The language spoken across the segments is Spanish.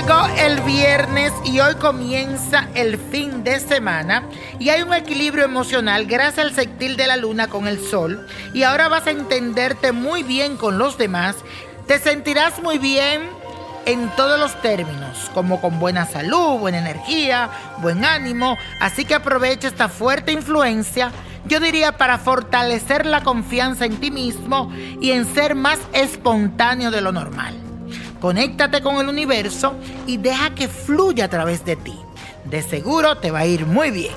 Llegó el viernes y hoy comienza el fin de semana y hay un equilibrio emocional gracias al sextil de la luna con el sol y ahora vas a entenderte muy bien con los demás, te sentirás muy bien en todos los términos, como con buena salud, buena energía, buen ánimo, así que aprovecha esta fuerte influencia, yo diría para fortalecer la confianza en ti mismo y en ser más espontáneo de lo normal. Conéctate con el universo y deja que fluya a través de ti. De seguro te va a ir muy bien.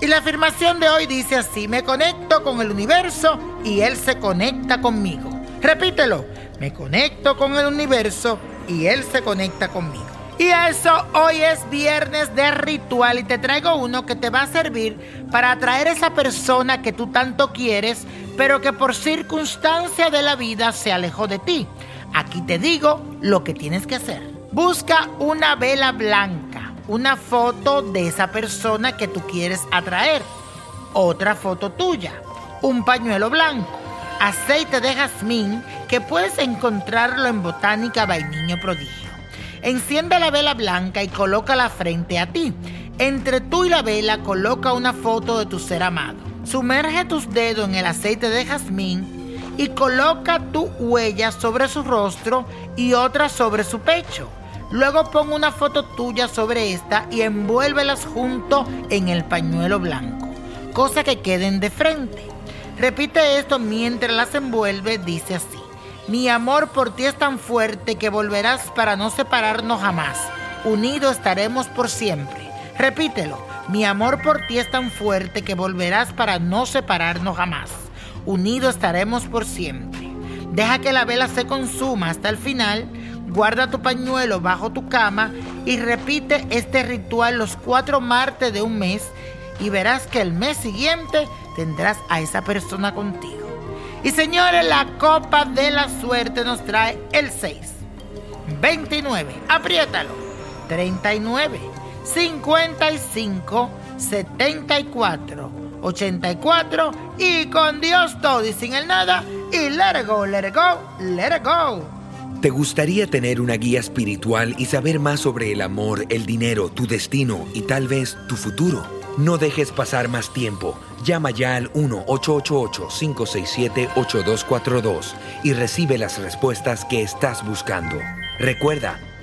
Y la afirmación de hoy dice así, me conecto con el universo y él se conecta conmigo. Repítelo, me conecto con el universo y él se conecta conmigo. Y eso hoy es viernes de ritual y te traigo uno que te va a servir para atraer a esa persona que tú tanto quieres, pero que por circunstancia de la vida se alejó de ti. Aquí te digo lo que tienes que hacer. Busca una vela blanca, una foto de esa persona que tú quieres atraer, otra foto tuya, un pañuelo blanco, aceite de jazmín que puedes encontrarlo en Botánica Vainiño Prodigio. Enciende la vela blanca y colócala frente a ti. Entre tú y la vela coloca una foto de tu ser amado. Sumerge tus dedos en el aceite de jazmín y coloca tu huella sobre su rostro y otra sobre su pecho. Luego pon una foto tuya sobre esta y envuélvelas junto en el pañuelo blanco, cosa que queden de frente. Repite esto mientras las envuelve, dice así. Mi amor por ti es tan fuerte que volverás para no separarnos jamás. Unidos estaremos por siempre. Repítelo. Mi amor por ti es tan fuerte que volverás para no separarnos jamás unidos estaremos por siempre. Deja que la vela se consuma hasta el final, guarda tu pañuelo bajo tu cama y repite este ritual los cuatro martes de un mes y verás que el mes siguiente tendrás a esa persona contigo. Y señores, la copa de la suerte nos trae el 6, 29, apriétalo, 39, 55, 74. 84 y con Dios todo y sin el nada y let it go, let it go, let it go. ¿Te gustaría tener una guía espiritual y saber más sobre el amor, el dinero, tu destino y tal vez tu futuro? No dejes pasar más tiempo. Llama ya al 1-888-567-8242 y recibe las respuestas que estás buscando. Recuerda,